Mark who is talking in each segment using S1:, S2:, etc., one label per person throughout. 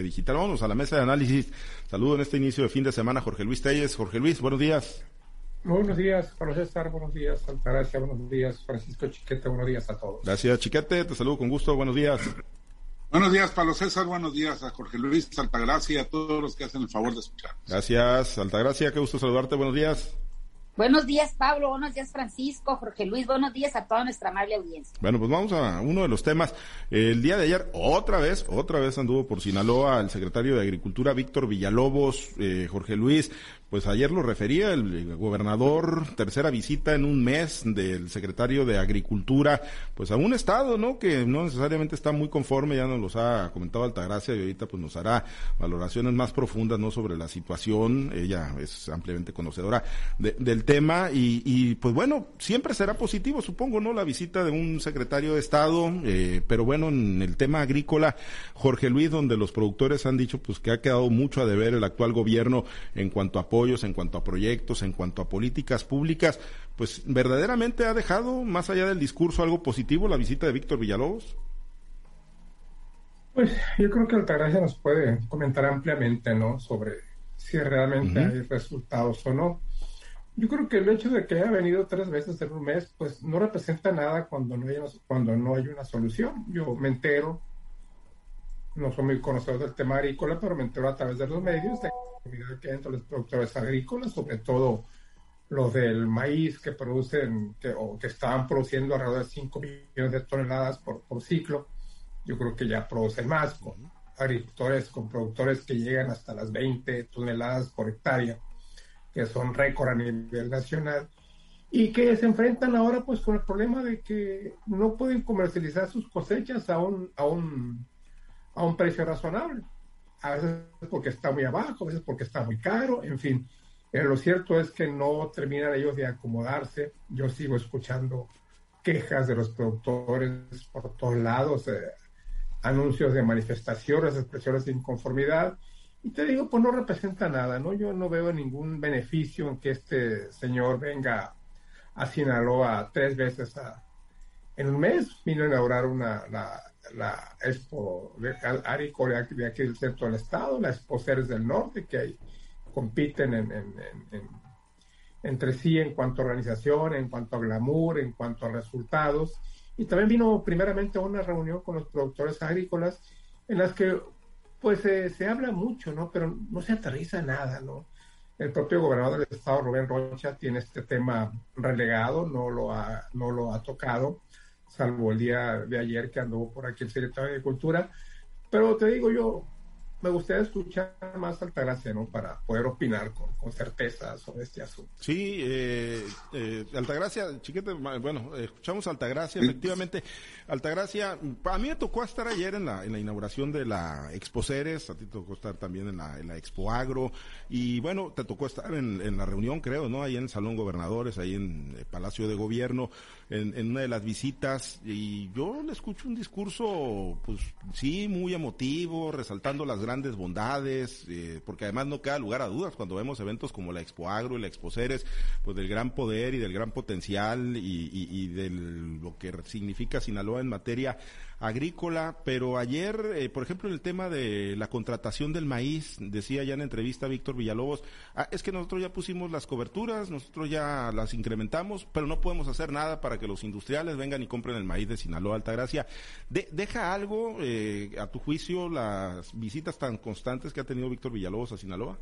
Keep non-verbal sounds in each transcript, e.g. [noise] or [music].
S1: TV Digital. Vamos a la mesa de análisis. Saludo en este inicio de fin de semana Jorge Luis Telles. Jorge Luis, buenos días.
S2: Buenos días, Pablo César, buenos días, Altagracia, buenos días, Francisco Chiquete, buenos días a todos.
S1: Gracias, Chiquete, te saludo con gusto, buenos días.
S3: Buenos días, Pablo César, buenos días a Jorge Luis, Altagracia y a todos los que hacen el favor de escuchar.
S1: Gracias, Altagracia, qué gusto saludarte, buenos días.
S4: Buenos días, Pablo. Buenos días, Francisco, Jorge Luis. Buenos días a toda nuestra amable audiencia.
S1: Bueno, pues vamos a uno de los temas. El día de ayer, otra vez, otra vez anduvo por Sinaloa el secretario de Agricultura, Víctor Villalobos, eh, Jorge Luis, pues ayer lo refería el gobernador, tercera visita en un mes del secretario de Agricultura, pues a un estado, ¿no? Que no necesariamente está muy conforme, ya nos los ha comentado Altagracia y ahorita pues nos hará valoraciones más profundas, ¿no? Sobre la situación, ella es ampliamente conocedora del tema y, y, pues bueno, siempre será positivo, supongo, ¿no? La visita de un secretario de Estado, eh, pero bueno, en el tema agrícola, Jorge Luis, donde los productores han dicho pues que ha quedado mucho a deber el actual gobierno en cuanto a en cuanto a proyectos, en cuanto a políticas públicas, pues verdaderamente ha dejado, más allá del discurso, algo positivo la visita de Víctor Villalobos.
S2: Pues yo creo que Altagracia nos puede comentar ampliamente, ¿no? Sobre si realmente hay resultados o no. Yo creo que el hecho de que haya venido tres veces en un mes, pues no representa nada cuando no hay, cuando no hay una solución. Yo me entero, no soy muy conocedor del tema agrícola, pero me entero a través de los medios de que hay los productores agrícolas, sobre todo los del maíz que producen que, o que estaban produciendo alrededor de 5 millones de toneladas por, por ciclo. Yo creo que ya producen más con agricultores, con productores que llegan hasta las 20 toneladas por hectárea, que son récord a nivel nacional y que se enfrentan ahora pues con el problema de que no pueden comercializar sus cosechas a un, a un, a un precio razonable a veces porque está muy abajo, a veces porque está muy caro, en fin. Pero lo cierto es que no terminan ellos de acomodarse. Yo sigo escuchando quejas de los productores por todos lados, eh, anuncios de manifestaciones, expresiones de inconformidad. Y te digo, pues no representa nada, ¿no? Yo no veo ningún beneficio en que este señor venga a Sinaloa tres veces en un mes. Vino a inaugurar una, la, la Expo Aricore de aquí del centro del estado, la Expo Ceres del Norte, que hay, compiten en, entre sí en cuanto a organización, en cuanto a glamour, en cuanto a resultados. Y también vino primeramente a una reunión con los productores agrícolas en las que pues se habla mucho, ¿no? Pero no se aterriza nada, ¿no? El propio gobernador del estado, Rubén Rocha, tiene este tema relegado, no lo ha, no lo ha tocado salvo el día de ayer que anduvo por aquí el secretario de Agricultura. Pero te digo yo, me gustaría escuchar más Altagracia, ¿no? Para poder opinar con, con certeza sobre este asunto.
S1: Sí, eh, eh, Altagracia, chiquete, bueno, escuchamos Altagracia, efectivamente. Altagracia, a mí me tocó estar ayer en la, en la inauguración de la Expo Ceres, a ti te tocó estar también en la, en la Expo Agro, y bueno, te tocó estar en, en la reunión, creo, ¿no? Ahí en el Salón Gobernadores, ahí en el Palacio de Gobierno, en, en una de las visitas, y yo le escucho un discurso, pues sí, muy emotivo, resaltando las grandes bondades, eh, porque además no queda lugar a dudas cuando vemos eventos como la Expo Agro y la Expo Ceres, pues del gran poder y del gran potencial y, y, de lo que significa Sinaloa en materia agrícola, pero ayer, eh, por ejemplo, en el tema de la contratación del maíz, decía ya en entrevista Víctor Villalobos, ah, es que nosotros ya pusimos las coberturas, nosotros ya las incrementamos, pero no podemos hacer nada para que los industriales vengan y compren el maíz de Sinaloa Altagracia. De, ¿Deja algo, eh, a tu juicio, las visitas tan constantes que ha tenido Víctor Villalobos a Sinaloa?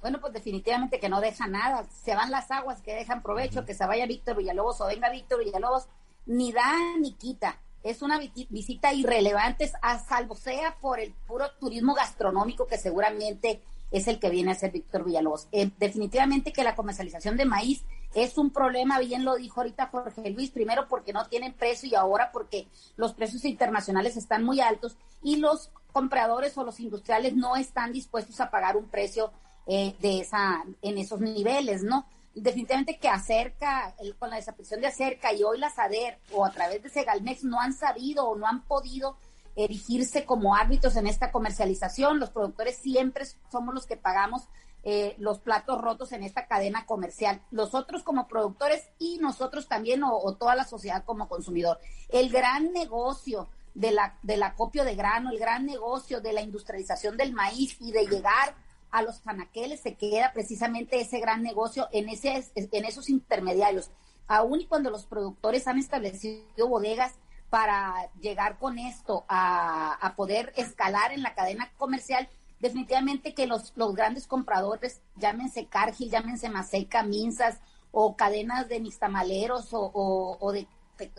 S4: Bueno, pues definitivamente que no deja nada. Se van las aguas que dejan provecho, que se vaya Víctor Villalobos o venga Víctor Villalobos, ni da ni quita es una visita irrelevante, a salvo sea por el puro turismo gastronómico que seguramente es el que viene a ser Víctor Villalobos. Eh, definitivamente que la comercialización de maíz es un problema, bien lo dijo ahorita Jorge Luis, primero porque no tienen precio y ahora porque los precios internacionales están muy altos y los compradores o los industriales no están dispuestos a pagar un precio eh, de esa en esos niveles, ¿no? definitivamente que acerca, con la desaparición de acerca y hoy la SADER o a través de Segalmex no han sabido o no han podido erigirse como árbitros en esta comercialización. Los productores siempre somos los que pagamos eh, los platos rotos en esta cadena comercial. Los otros como productores y nosotros también o, o toda la sociedad como consumidor. El gran negocio de la, del acopio de grano, el gran negocio de la industrialización del maíz y de llegar a los fanaqueles, se queda precisamente ese gran negocio en, ese, en esos intermediarios. Aún y cuando los productores han establecido bodegas para llegar con esto a, a poder escalar en la cadena comercial, definitivamente que los, los grandes compradores, llámense Cargill, llámense Maseca, Minzas o cadenas de nixtamaleros o, de,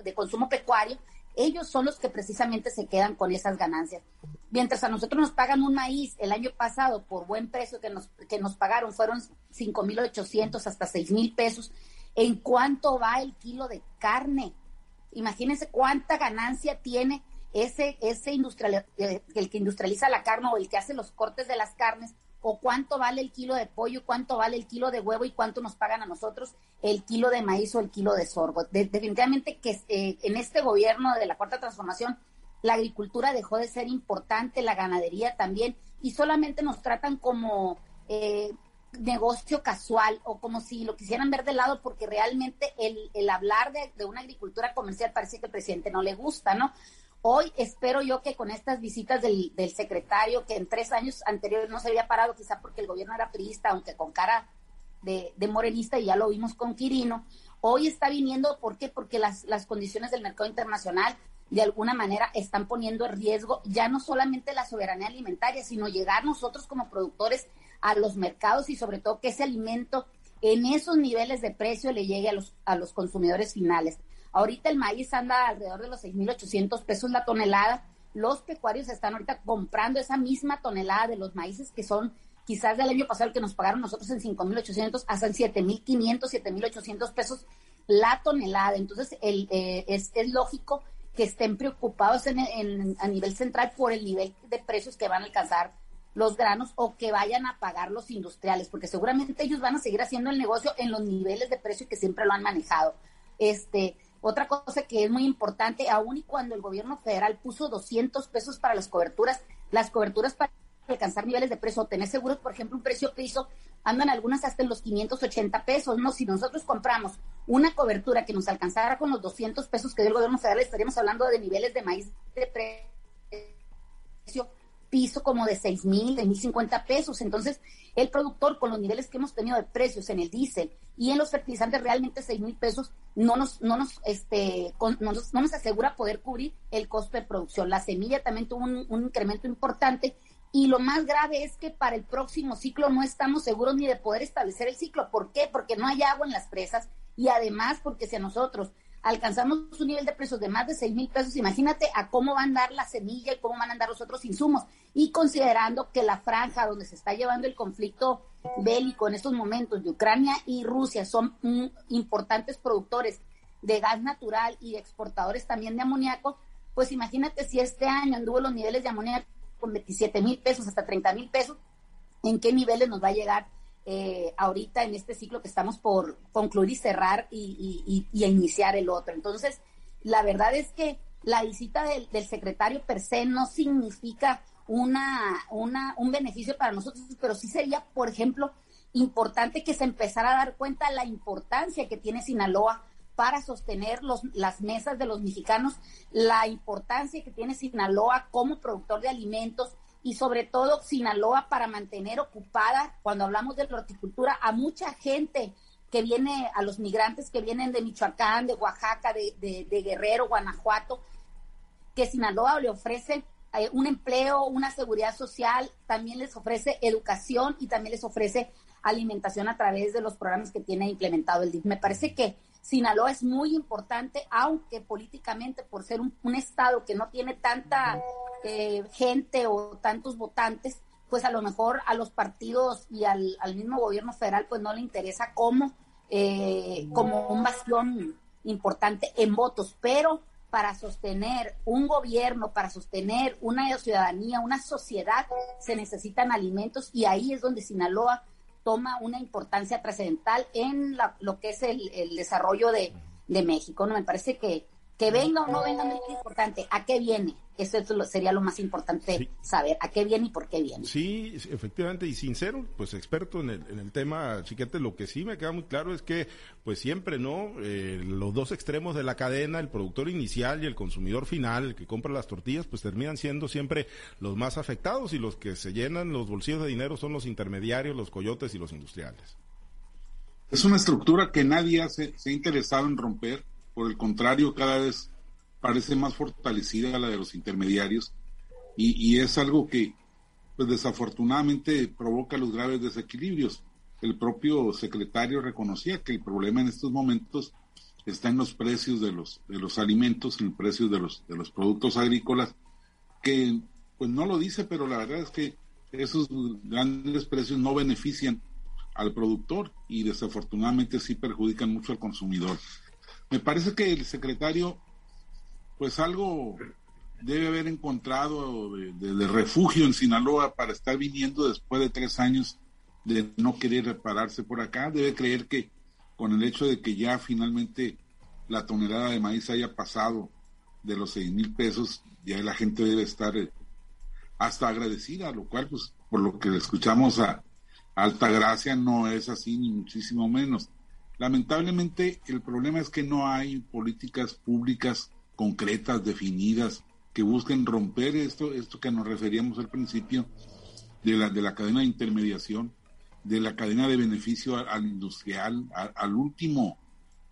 S4: de, consumo pecuario, ellos son los que precisamente se quedan con esas ganancias. Mientras a nosotros nos pagan un maíz el año pasado por buen precio que nos, que nos pagaron, fueron 5.800 hasta 6.000 pesos. ¿En cuánto va el kilo de carne? Imagínense cuánta ganancia tiene ese, ese industrial, eh, el que industrializa la carne o el que hace los cortes de las carnes, o cuánto vale el kilo de pollo, cuánto vale el kilo de huevo y cuánto nos pagan a nosotros el kilo de maíz o el kilo de sorgo. definitivamente que eh, en este gobierno de la cuarta transformación la agricultura dejó de ser importante, la ganadería también, y solamente nos tratan como eh, negocio casual o como si lo quisieran ver de lado porque realmente el, el hablar de, de, una agricultura comercial parece que al presidente no le gusta, ¿no? Hoy espero yo que con estas visitas del, secretario, que en tres años anteriores no se había parado, quizá porque el gobierno era priista, aunque con cara de, morenista, y ya lo vimos con Quirino, hoy está viniendo, ¿por qué? Porque las, las condiciones del mercado internacional de alguna manera están poniendo en riesgo ya no solamente la soberanía alimentaria, sino llegar nosotros como productores a los mercados y sobre todo que ese alimento en esos niveles de precio le llegue a los, a los consumidores finales. Ahorita el maíz anda alrededor de los 6.800 pesos la tonelada. Los pecuarios están ahorita comprando esa misma tonelada de los maíces que son quizás del año pasado el que nos pagaron nosotros en 5.800 hasta en 7.500, 7.800 pesos la tonelada. Entonces el, eh, es, lógico que estén preocupados en, en, a nivel central por el nivel de precios que van a alcanzar los granos o que vayan a pagar los industriales, porque seguramente ellos van a seguir haciendo el negocio en los niveles de precio que siempre lo han manejado. Este, otra cosa que es muy importante, aún y cuando el gobierno federal puso 200 pesos para las coberturas, las coberturas para alcanzar niveles de precio tener seguros, por ejemplo, un precio piso, andan algunas hasta en los 580 pesos, ¿no? Si nosotros compramos una cobertura que nos alcanzara con los 200 pesos que dio el gobierno federal, estaríamos hablando de niveles de maíz de precio piso como de 6 mil, de mil 50 pesos. Entonces, el productor, con los niveles que hemos tenido de precios en el diésel y en los fertilizantes, realmente 6 mil pesos no nos, no nos, este, no nos, asegura poder cubrir el costo de producción. La semilla también tuvo un, un incremento importante y lo más grave es que para el próximo ciclo no estamos seguros ni de poder establecer el ciclo. ¿Por qué? Porque no hay agua en las presas y además porque si a nosotros alcanzamos un nivel de precios de más de 6 mil pesos, imagínate a cómo van a andar la semilla y cómo van a andar los otros insumos. Y considerando que la franja donde se está llevando el conflicto bélico en estos momentos de Ucrania y Rusia son importantes productores de gas natural y exportadores también de amoníaco, pues imagínate si este año anduvo los niveles de amoníaco con 27 mil pesos hasta 30 mil pesos, ¿en qué niveles nos va a llegar eh, ahorita en este ciclo que estamos por concluir y cerrar y, iniciar el otro. Entonces, la verdad es que la visita del, secretario per se no significa una, una, un beneficio para nosotros, pero sí sería, por ejemplo, importante que se empezara a dar cuenta la importancia que tiene Sinaloa para sostener los, las mesas de los mexicanos, la importancia que tiene Sinaloa como productor de alimentos, y sobre todo Sinaloa para mantener ocupada, cuando hablamos de la horticultura, a mucha gente que viene, a los migrantes que vienen de Michoacán, de Oaxaca, de, Guerrero, Guanajuato, que Sinaloa le ofrece eh, un empleo, una seguridad social, también les ofrece educación y también les ofrece alimentación a través de los programas que tiene implementado el DIF. Me parece que Sinaloa es muy importante, aunque políticamente, por ser un estado que no tiene tanta eh, gente o tantos votantes, pues a lo mejor a los partidos y al, mismo gobierno federal pues no le interesa como, eh, como un bastión importante en votos, pero para sostener un gobierno, para sostener una ciudadanía, una sociedad, se necesitan alimentos y ahí es donde Sinaloa toma una importancia trascendental en lo que es el, desarrollo de, México. ¿no? Me parece que Que venga o no venga no es importante. ¿A qué viene? Eso, sería lo más importante saber. ¿A qué viene y por qué viene?
S1: Sí, efectivamente. Y sincero, pues experto en el, en el tema, Chiquete, lo que sí me queda muy claro es que, pues siempre, ¿no? Eh, los dos extremos de la cadena, el productor inicial y el consumidor final, el que compra las tortillas, pues terminan siendo siempre los más afectados y los que se llenan los bolsillos de dinero son los intermediarios, los coyotes y los industriales.
S3: Es una estructura que nadie se ha interesado en romper por el contrario, cada vez parece más fortalecida la de los intermediarios y, es algo que, pues desafortunadamente, provoca los graves desequilibrios. El propio secretario reconocía que el problema en estos momentos está en los precios de los de los alimentos, en el precio de los de los productos agrícolas, que pues no lo dice, pero la verdad es que esos grandes precios no benefician al productor y desafortunadamente sí perjudican mucho al consumidor. Me parece que el secretario, pues algo debe haber encontrado de, refugio en Sinaloa para estar viniendo después de tres años de no querer repararse por acá. Debe creer que con el hecho de que ya finalmente la tonelada de maíz haya pasado de los seis mil pesos, ya la gente debe estar eh, hasta agradecida, lo cual, pues, por lo que escuchamos a, a Altagracia, no es así, ni muchísimo menos. Lamentablemente el problema es que no hay políticas públicas concretas, definidas, que busquen romper esto, esto que nos referíamos al principio, de la, de la cadena de intermediación, de la cadena de beneficio al, industrial, al último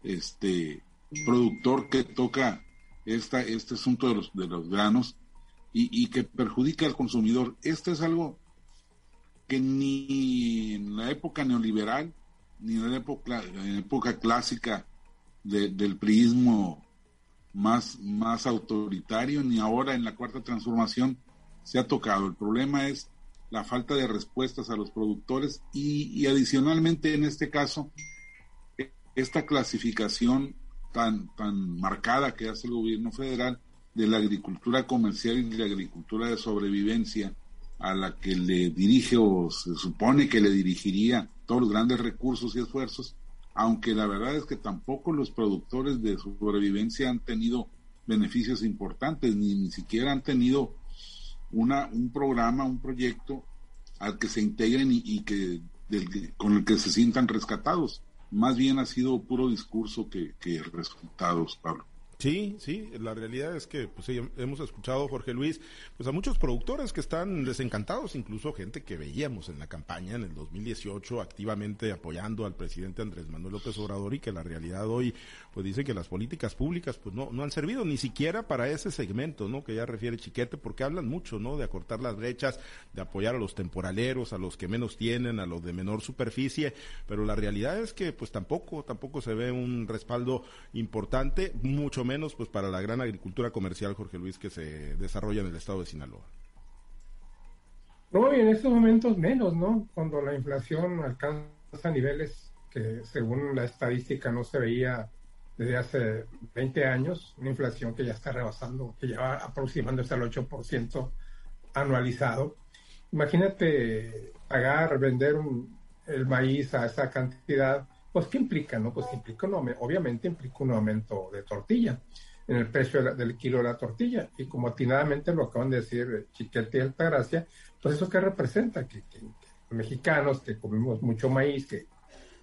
S3: este productor que toca esta, este asunto de los, de los granos y, y que perjudica al consumidor. Esto es algo que ni en la época neoliberal ni en la época, clásica del priismo más, más autoritario, ni ahora en la cuarta transformación se ha tocado. El problema es la falta de respuestas a los productores y, adicionalmente en este caso, esta clasificación tan, tan marcada que hace el gobierno federal de la agricultura comercial y de la agricultura de sobrevivencia a la que le dirige o se supone que le dirigiría todos los grandes recursos y esfuerzos, aunque la verdad es que tampoco los productores de sobrevivencia han tenido beneficios importantes, ni, ni siquiera han tenido una, un programa, un proyecto al que se integren y, que con el que se sientan rescatados. Más bien ha sido puro discurso que, que resultados, Pablo.
S1: Sí, sí, la realidad es que pues hemos escuchado Jorge Luis, pues a muchos productores que están desencantados, incluso gente que veíamos en la campaña en el 2018 activamente apoyando al presidente Andrés Manuel López Obrador y que la realidad hoy pues dice que las políticas públicas pues no no han servido ni siquiera para ese segmento, ¿no? que ya refiere Chiquete porque hablan mucho, ¿no? de acortar las brechas, de apoyar a los temporaleros, a los que menos tienen, a los de menor superficie, pero la realidad es que pues tampoco tampoco se ve un respaldo importante, mucho menos menos pues para la gran agricultura comercial, Jorge Luis, que se desarrolla en el estado de Sinaloa.
S2: No, y en estos momentos menos, ¿no? Cuando la inflación alcanza niveles que según la estadística no se veía desde hace 20 años, una inflación que ya está rebasando, que ya va aproximándose al 8% anualizado. Imagínate pagar, vender el maíz a esa cantidad pues, ¿qué implica? No? Pues implica obviamente implica un aumento de tortilla en el precio del kilo de la tortilla. Y como atinadamente lo acaban de decir Chiquete y Altagracia, pues eso que representa, que, mexicanos que comemos mucho maíz, que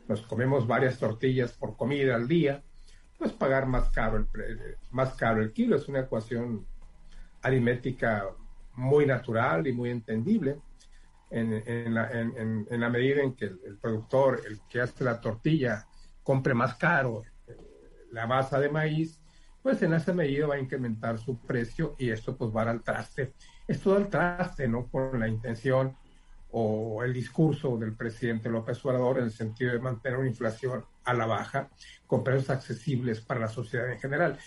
S2: nos comemos varias tortillas por comida al día, pues pagar más caro el, más caro el kilo. Es una ecuación aritmética muy natural y muy entendible en, la, en, en, la, medida en que el, productor, el que hace la tortilla, compre más caro eh, la masa de maíz, pues en esa medida va a incrementar su precio y esto pues va al traste. Esto da al traste, ¿no? Con la intención o el discurso del presidente López Obrador en el sentido de mantener una inflación a la baja con precios accesibles para la sociedad en general.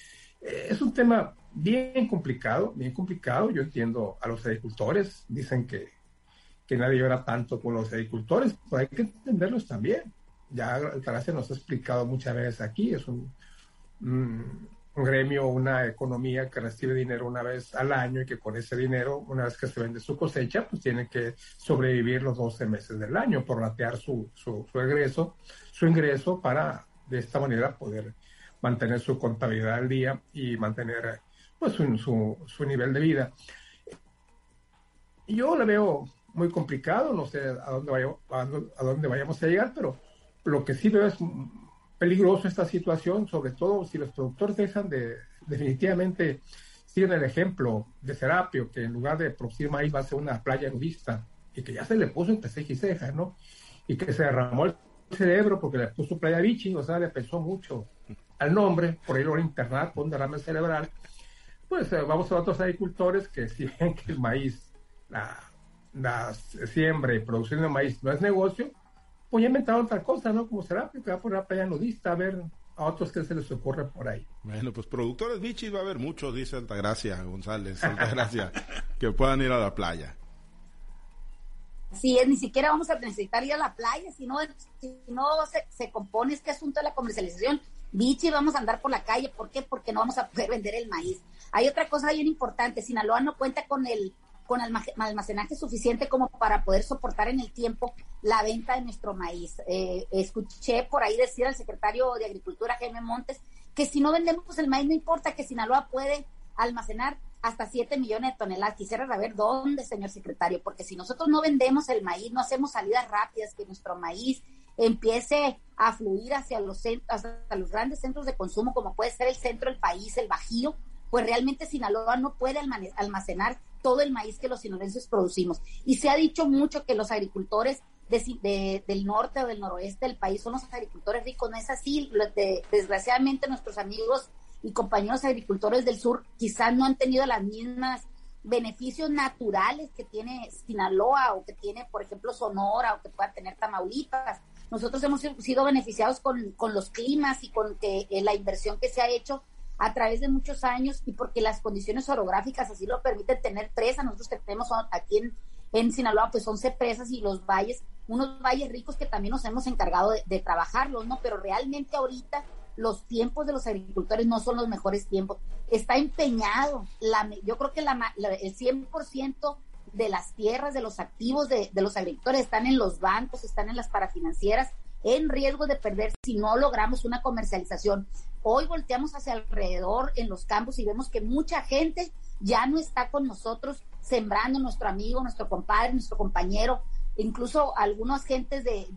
S2: Eh, es un tema bien complicado, bien complicado. Yo entiendo a los agricultores, dicen que que nadie llora tanto con los agricultores, pues hay que entenderlos también. Ya Altagracia nos ha explicado muchas veces aquí, es un, gremio, una economía que recibe dinero una vez al año y que con ese dinero, una vez que se vende su cosecha, pues tiene que sobrevivir los 12 meses del año, por latear su, su, su ingreso, su ingreso para de esta manera poder mantener su contabilidad al día y mantener pues su, su, nivel de vida. Yo le veo muy complicado, no sé a dónde, vaya, a dónde vayamos a llegar, pero lo que sí veo es peligroso esta situación, sobre todo si los productores dejan de definitivamente siguen el ejemplo de Serapio, que en lugar de producir maíz va a ser una playa nudista y que ya se le puso entre ceja y ceja, ¿no? Y que se derramó el cerebro porque le puso playa bichi, o sea, le pensó mucho al nombre, por ahí lo internar con derrame cerebral. Pues eh, vamos a otros agricultores que [laughs] si ven que el maíz, la, la siembra y producción de maíz no es negocio, pues ya inventaron otra cosa, ¿no? Como Serapio, que va a poner una playa nudista, a ver a otros que se les ocurre por ahí.
S1: Bueno, pues productores bichis va a haber muchos, dice Altagracia González, Altagracia, [laughs] que puedan ir a la playa.
S4: Sí, ni siquiera vamos a necesitar ir a la playa, si no, si no se, compone este asunto de la comercialización, bichi vamos a andar por la calle, ¿por qué? Porque no vamos a poder vender el maíz. Hay otra cosa bien importante, Sinaloa no cuenta con el con almacenaje suficiente como para poder soportar en el tiempo la venta de nuestro maíz. Eh, escuché por ahí decir al secretario de Agricultura, Jaime Montes, que si no vendemos el maíz no importa, que Sinaloa puede almacenar hasta 7 millones de toneladas. Quisiera saber dónde, señor secretario, porque si nosotros no vendemos el maíz, no hacemos salidas rápidas, que nuestro maíz empiece a fluir hacia los, hacia los grandes centros de consumo, como puede ser el centro del país, el Bajío, pues realmente Sinaloa no puede almacenar todo el maíz que los sinaloenses producimos. Y se ha dicho mucho que los agricultores del norte o del noroeste del país son los agricultores ricos. No es así. desgraciadamente nuestros amigos y compañeros agricultores del sur quizás no han tenido las mismas beneficios naturales que tiene Sinaloa o que tiene, por ejemplo, Sonora o que pueda tener Tamaulipas. Nosotros hemos sido beneficiados con, con los climas y con que, eh, la inversión que se ha hecho a través de muchos años y porque las condiciones orográficas así lo permiten tener presas. Nosotros tenemos aquí en, en Sinaloa pues 11 presas y los valles, unos valles ricos que también nos hemos encargado de, trabajarlos, ¿no? Pero realmente ahorita los tiempos de los agricultores no son los mejores tiempos. Está empeñado, la, yo creo que la, el 100% de las tierras, de los activos de, de los agricultores están en los bancos, están en las parafinancieras, en riesgo de perder si no logramos una comercialización. Hoy volteamos hacia alrededor en los campos y vemos que mucha gente ya no está con nosotros sembrando nuestro amigo, nuestro compadre, nuestro compañero. Incluso algunas gentes de,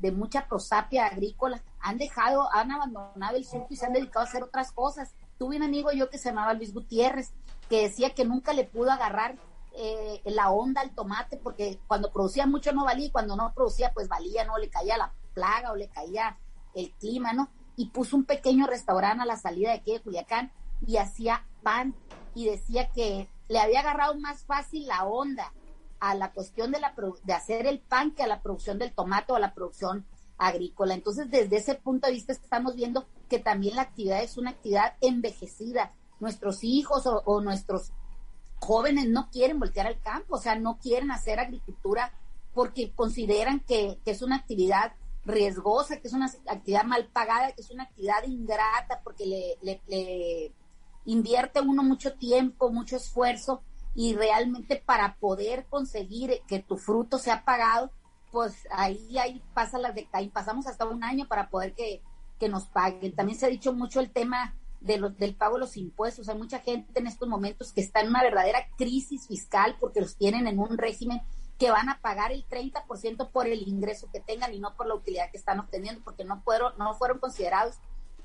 S4: de, mucha prosapia agrícola han dejado, han abandonado el surco y se han dedicado a hacer otras cosas. Tuve un amigo yo que se llamaba Luis Gutiérrez, que decía que nunca le pudo agarrar eh, la onda al tomate, porque cuando producía mucho no valía y cuando no producía pues valía, no le caía la plaga o le caía el clima, ¿no? y puso un pequeño restaurante a la salida de aquí de Culiacán y hacía pan y decía que le había agarrado más fácil la onda a la cuestión de, la, de hacer el pan que a la producción del tomate o a la producción agrícola. Entonces, desde ese punto de vista estamos viendo que también la actividad es una actividad envejecida. Nuestros hijos o, nuestros jóvenes no quieren voltear al campo, o sea, no quieren hacer agricultura porque consideran que, que es una actividad riesgosa, que es una actividad mal pagada, que es una actividad ingrata porque le, le, invierte uno mucho tiempo, mucho esfuerzo y realmente para poder conseguir que tu fruto sea pagado, pues ahí, ahí pasa las de ahí pasamos hasta un año para poder que, que nos paguen. También se ha dicho mucho el tema de los, del pago de los impuestos. Hay mucha gente en estos momentos que está en una verdadera crisis fiscal porque los tienen en un régimen que van a pagar el 30% por el ingreso que tengan y no por la utilidad que están obteniendo, porque no fueron, no fueron considerados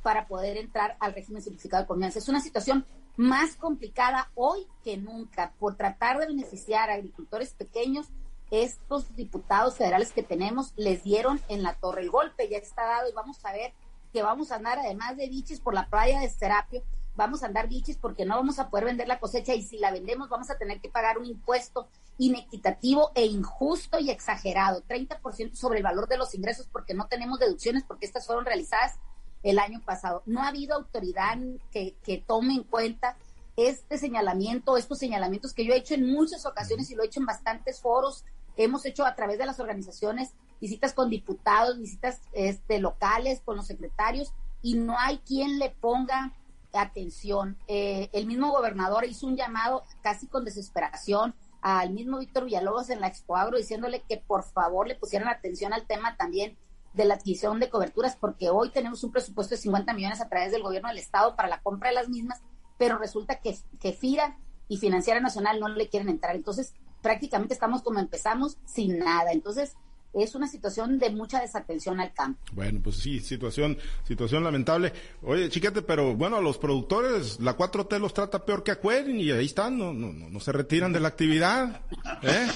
S4: para poder entrar al régimen simplificado de confianza. Es una situación más complicada hoy que nunca por tratar de beneficiar a agricultores pequeños. Estos diputados federales que tenemos les dieron en la torre el golpe, ya está dado y vamos a ver que vamos a andar además de bichis por la playa de Serapio, vamos a andar bichis porque no vamos a poder vender la cosecha y si la vendemos vamos a tener que pagar un impuesto inequitativo e injusto y exagerado, 30% sobre el valor de los ingresos porque no tenemos deducciones porque estas fueron realizadas el año pasado. No ha habido autoridad que, tome en cuenta este señalamiento, estos señalamientos que yo he hecho en muchas ocasiones y lo he hecho en bastantes foros, hemos hecho a través de las organizaciones visitas con diputados, visitas este, locales, con los secretarios, y no hay quien le ponga atención. Eh, el mismo gobernador hizo un llamado casi con desesperación al mismo Víctor Villalobos en la Expo Agro diciéndole que por favor le pusieran atención al tema también de la adquisición de coberturas, porque hoy tenemos un presupuesto de 50 millones a través del gobierno del Estado para la compra de las mismas, pero resulta que, que FIRA y Financiera Nacional no le quieren entrar. Entonces, prácticamente estamos como empezamos, sin nada. Entonces, es una situación de mucha desatención al campo.
S1: Bueno, pues sí, situación, situación lamentable. Oye, chiquete, pero bueno, a los productores, la 4T los trata peor que a Cuerin y ahí están, no, no, no, se retiran de la actividad. ¿eh?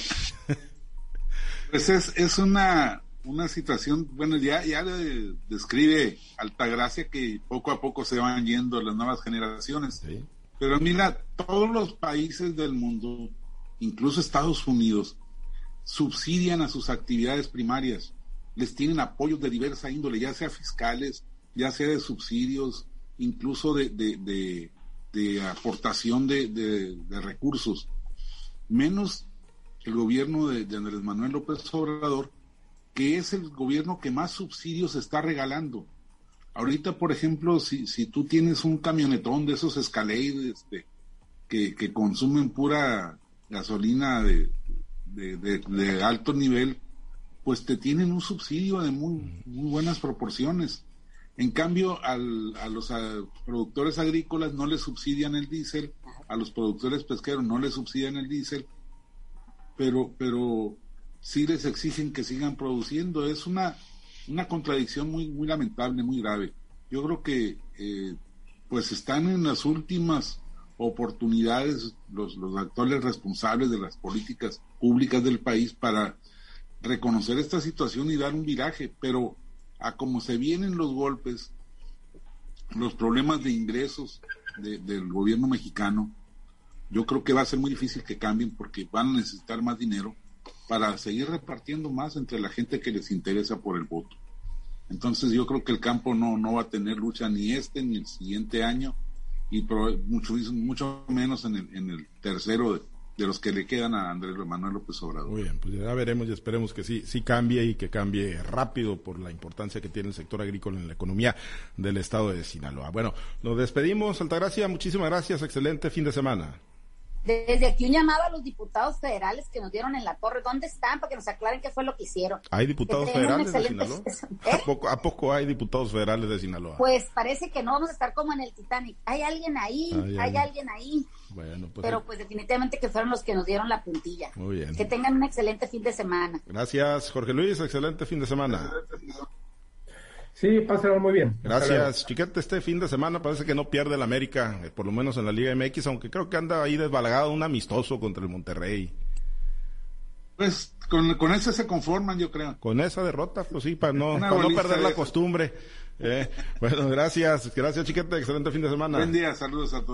S1: [laughs]
S3: Pues es, es una, una situación, bueno, ya, ya describe Altagracia que poco a poco se van yendo las nuevas generaciones. Pero mira, todos los países del mundo, incluso Estados Unidos, subsidian a sus actividades primarias, les tienen apoyos de diversa índole, ya sea fiscales, ya sea de subsidios, incluso de, de, aportación de, recursos, menos el gobierno de, Andrés Manuel López Obrador, que es el gobierno que más subsidios está regalando. Ahorita, por ejemplo, si, si tú tienes un camionetón de esos escaleres que, que consumen pura gasolina de, de, alto nivel, pues te tienen un subsidio de muy, muy buenas proporciones. En cambio, al, a los productores agrícolas no les subsidian el diésel, a los productores pesqueros no les subsidian el diésel, pero, pero sí les exigen que sigan produciendo. Es una, una contradicción muy, muy lamentable, muy grave. Yo creo que eh, pues están en las últimas oportunidades los, los actuales responsables de las políticas públicas del país para reconocer esta situación y dar un viraje, pero a como se vienen los golpes, los problemas de ingresos del gobierno mexicano, yo creo que va a ser muy difícil que cambien porque van a necesitar más dinero para seguir repartiendo más entre la gente que les interesa por el voto. Entonces yo creo que el campo no, no va a tener lucha ni este ni el siguiente año y mucho, mucho menos en el, en el tercero de, los que le quedan a Andrés Manuel López Obrador.
S1: Muy bien, pues ya veremos y esperemos que sí, sí cambie y que cambie rápido por la importancia que tiene el sector agrícola en la economía del estado de Sinaloa. Bueno, nos despedimos, Altagracia, muchísimas gracias, excelente fin de semana.
S4: Desde aquí un llamado a los diputados federales que nos dieron en la torre. ¿Dónde están? Para que nos aclaren qué fue lo que hicieron.
S1: ¿Hay diputados federales de Sinaloa? ¿A, poco, ¿A, poco, hay diputados federales de Sinaloa?
S4: Pues parece que no vamos a estar como en el Titanic. Hay alguien ahí, hay, alguien ahí. Bueno, pues Pero pues definitivamente que fueron los que nos dieron la puntilla. Muy bien. Que tengan un excelente fin de semana.
S1: Gracias, Jorge Luis. Excelente fin de semana.
S2: Sí, pásenlo muy bien.
S1: Gracias, Chiquete. Este fin de semana parece que no pierde el América, eh, por lo menos en la Liga MX, aunque creo que anda ahí desbalagado un amistoso contra el Monterrey.
S3: Pues con, con esa se conforman, yo creo.
S1: Con esa derrota, pues sí, para no, no perder la costumbre. Eh, bueno, gracias, gracias, Chiquete. Excelente fin de semana.
S3: Buen día, saludos a todos.